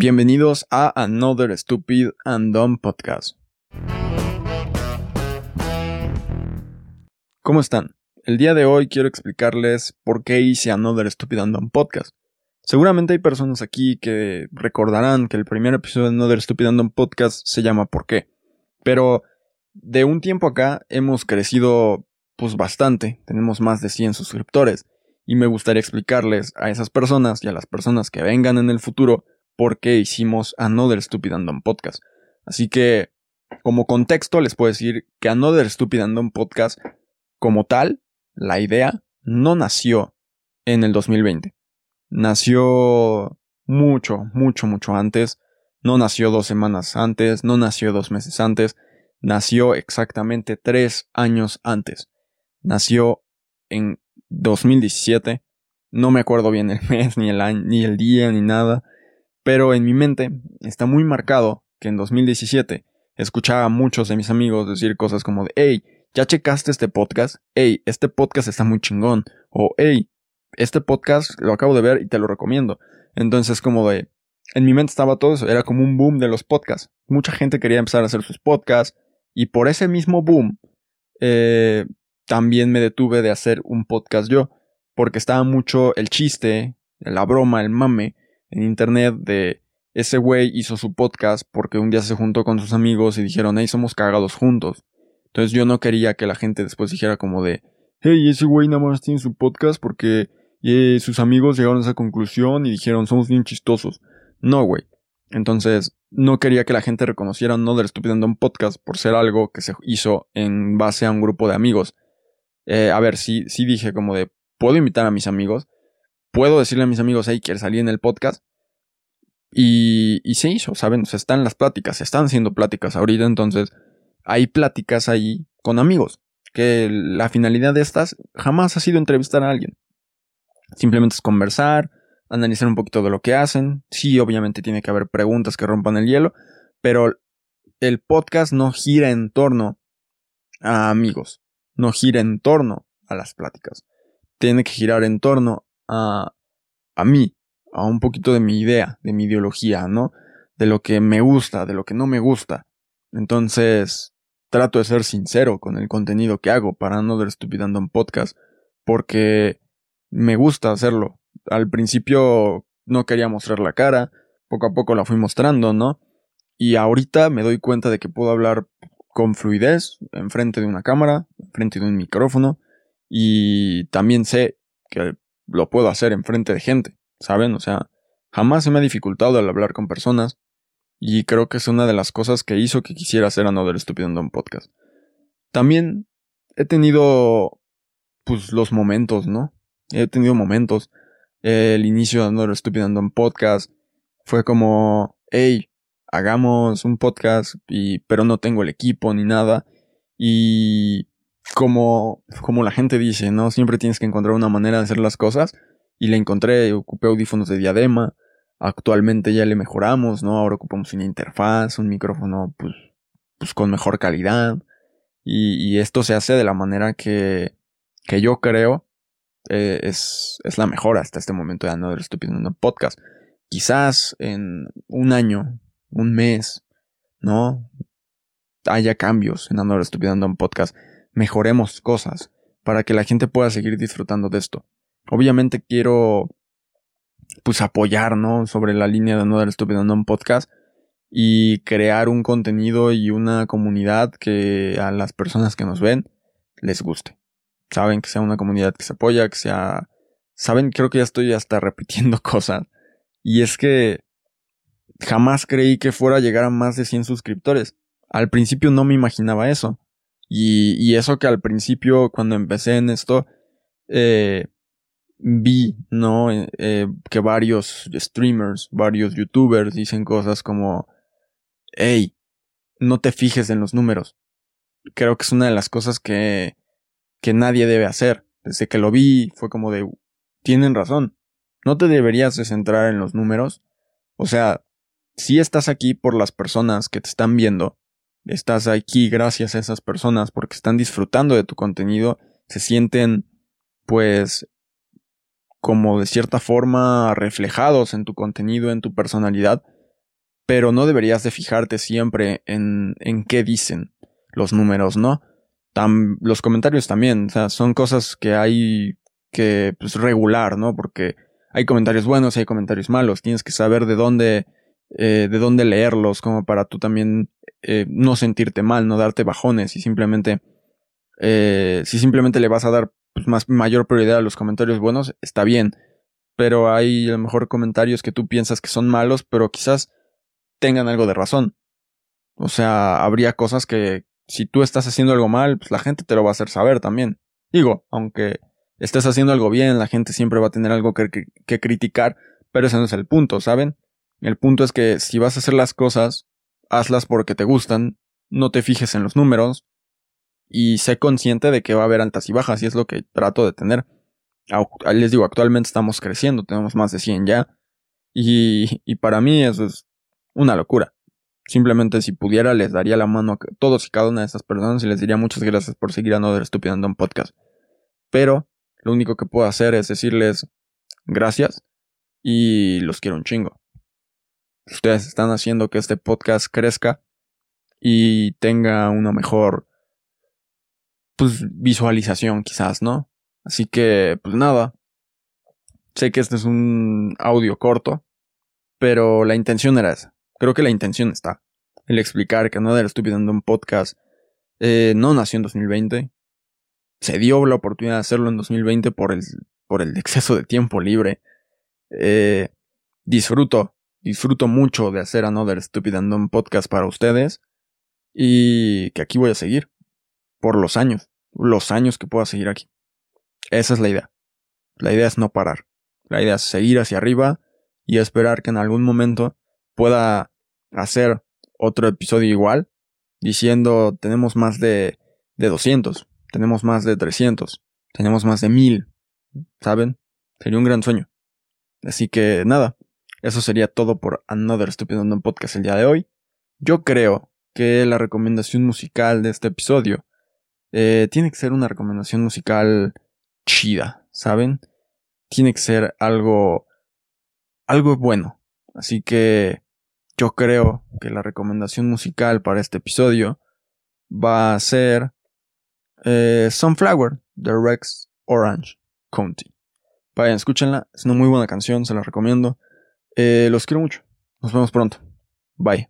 Bienvenidos a Another Stupid and Dumb Podcast. ¿Cómo están? El día de hoy quiero explicarles por qué hice Another Stupid and Dumb Podcast. Seguramente hay personas aquí que recordarán que el primer episodio de Another Stupid and Dumb Podcast se llama ¿Por qué? Pero de un tiempo acá hemos crecido pues bastante, tenemos más de 100 suscriptores y me gustaría explicarles a esas personas y a las personas que vengan en el futuro por qué hicimos Another Stupid and Dumb Podcast. Así que, como contexto, les puedo decir que Another Stupid and Dumb Podcast, como tal, la idea no nació en el 2020. Nació mucho, mucho, mucho antes. No nació dos semanas antes, no nació dos meses antes, nació exactamente tres años antes. Nació en 2017. No me acuerdo bien el mes, ni el año, ni el día, ni nada. Pero en mi mente está muy marcado que en 2017 escuchaba a muchos de mis amigos decir cosas como de, hey, ¿ya checaste este podcast? Hey, este podcast está muy chingón. O, hey, este podcast lo acabo de ver y te lo recomiendo. Entonces como de, en mi mente estaba todo eso, era como un boom de los podcasts. Mucha gente quería empezar a hacer sus podcasts y por ese mismo boom eh, también me detuve de hacer un podcast yo, porque estaba mucho el chiste, la broma, el mame en internet de ese güey hizo su podcast porque un día se juntó con sus amigos y dijeron, hey, somos cagados juntos. Entonces yo no quería que la gente después dijera como de, hey, ese güey nada más tiene su podcast porque eh, sus amigos llegaron a esa conclusión y dijeron, somos bien chistosos. No, güey. Entonces, no quería que la gente reconociera No del Estúpido un podcast por ser algo que se hizo en base a un grupo de amigos. Eh, a ver, sí, sí dije como de, puedo invitar a mis amigos, puedo decirle a mis amigos, hey, quiero salir en el podcast. Y, y se hizo, ¿saben? Se están las pláticas, se están haciendo pláticas ahorita, entonces hay pláticas ahí con amigos. Que la finalidad de estas jamás ha sido entrevistar a alguien. Simplemente es conversar, analizar un poquito de lo que hacen. Sí, obviamente tiene que haber preguntas que rompan el hielo, pero el podcast no gira en torno a amigos, no gira en torno a las pláticas. Tiene que girar en torno a, a mí, a un poquito de mi idea, de mi ideología, ¿no? De lo que me gusta, de lo que no me gusta. Entonces, trato de ser sincero con el contenido que hago para no estupidando en podcast, porque me gusta hacerlo. Al principio no quería mostrar la cara, poco a poco la fui mostrando, ¿no? Y ahorita me doy cuenta de que puedo hablar con fluidez enfrente de una cámara, enfrente de un micrófono, y también sé que lo puedo hacer enfrente de gente, ¿saben? O sea, jamás se me ha dificultado al hablar con personas y creo que es una de las cosas que hizo que quisiera hacer Another Stupid un Podcast. También he tenido, pues, los momentos, ¿no? He tenido momentos. El inicio de Another Stupid un Podcast fue como, hey, hagamos un podcast, y, pero no tengo el equipo ni nada. Y como, como la gente dice, ¿no? Siempre tienes que encontrar una manera de hacer las cosas. Y le encontré, ocupé audífonos de diadema. Actualmente ya le mejoramos, ¿no? Ahora ocupamos una interfaz, un micrófono, pues, pues con mejor calidad. Y, esto se hace de la manera que, que yo creo eh, es, es la mejor hasta este momento de Another Stupid un Podcast. Quizás en un año, un mes, ¿no? Haya cambios en Another Stupid un Podcast mejoremos cosas para que la gente pueda seguir disfrutando de esto. Obviamente quiero pues apoyar, ¿no? Sobre la línea de No Dar Estúpido No un podcast y crear un contenido y una comunidad que a las personas que nos ven les guste. Saben que sea una comunidad que se apoya, que sea... Saben, creo que ya estoy hasta repitiendo cosas. Y es que jamás creí que fuera a llegar a más de 100 suscriptores. Al principio no me imaginaba eso. Y, eso que al principio, cuando empecé en esto, eh, vi, ¿no? Eh, eh, que varios streamers, varios youtubers dicen cosas como, hey, no te fijes en los números. Creo que es una de las cosas que, que nadie debe hacer. Desde que lo vi, fue como de, tienen razón. No te deberías de centrar en los números. O sea, si estás aquí por las personas que te están viendo, estás aquí gracias a esas personas porque están disfrutando de tu contenido, se sienten pues como de cierta forma reflejados en tu contenido, en tu personalidad, pero no deberías de fijarte siempre en, en qué dicen los números, ¿no? los comentarios también, o sea, son cosas que hay que pues, regular, ¿no? Porque hay comentarios buenos y hay comentarios malos, tienes que saber de dónde, eh, de dónde leerlos, como para tú también eh, no sentirte mal, no darte bajones y simplemente, eh, si simplemente le vas a dar pues, más, mayor prioridad a los comentarios buenos, está bien, pero hay a lo mejor comentarios que tú piensas que son malos, pero quizás tengan algo de razón. O sea, habría cosas que si tú estás haciendo algo mal, pues la gente te lo va a hacer saber también. Digo, aunque estés haciendo algo bien, la gente siempre va a tener algo que, que, criticar, pero ese no es el punto, ¿saben? El punto es que si vas a hacer las cosas, hazlas porque te gustan, no te fijes en los números y sé consciente de que va a haber altas y bajas y es lo que trato de tener. Les digo, actualmente estamos creciendo, tenemos más de 100 ya y, para mí eso es una locura. Simplemente si pudiera les daría la mano a todos y cada una de estas personas y les diría muchas gracias por seguir a Noder Estúpido un Podcast. Pero lo único que puedo hacer es decirles gracias y los quiero un chingo. Ustedes están haciendo que este podcast crezca y tenga una mejor pues visualización quizás, ¿no? Así que pues nada. Sé que este es un audio corto, pero la intención era esa. Creo que la intención está. El explicar que Nada estúpido en un podcast eh, no nació en 2020. Se dio la oportunidad de hacerlo en 2020 por el, por el exceso de tiempo libre. Eh, disfruto, disfruto mucho de hacer Another Stupid and Podcast para ustedes. Y que aquí voy a seguir. Por los años. Los años que pueda seguir aquí. Esa es la idea. La idea es no parar. La idea es seguir hacia arriba y esperar que en algún momento pueda hacer otro episodio igual, diciendo tenemos más de, de 200, tenemos más de 300, tenemos más de 1000, ¿saben? Sería un gran sueño. Así que nada, eso sería todo por Another Stupid Random Podcast el día de hoy. Yo creo que la recomendación musical de este episodio eh, tiene que ser una recomendación musical chida, ¿saben? Tiene que ser algo, algo bueno. Así que yo creo que la recomendación musical para este episodio va a ser eh, Sunflower de Rex Orange County. Vayan, escúchenla, es una muy buena canción, se la recomiendo. Eh, los quiero mucho. Nos vemos pronto. Bye.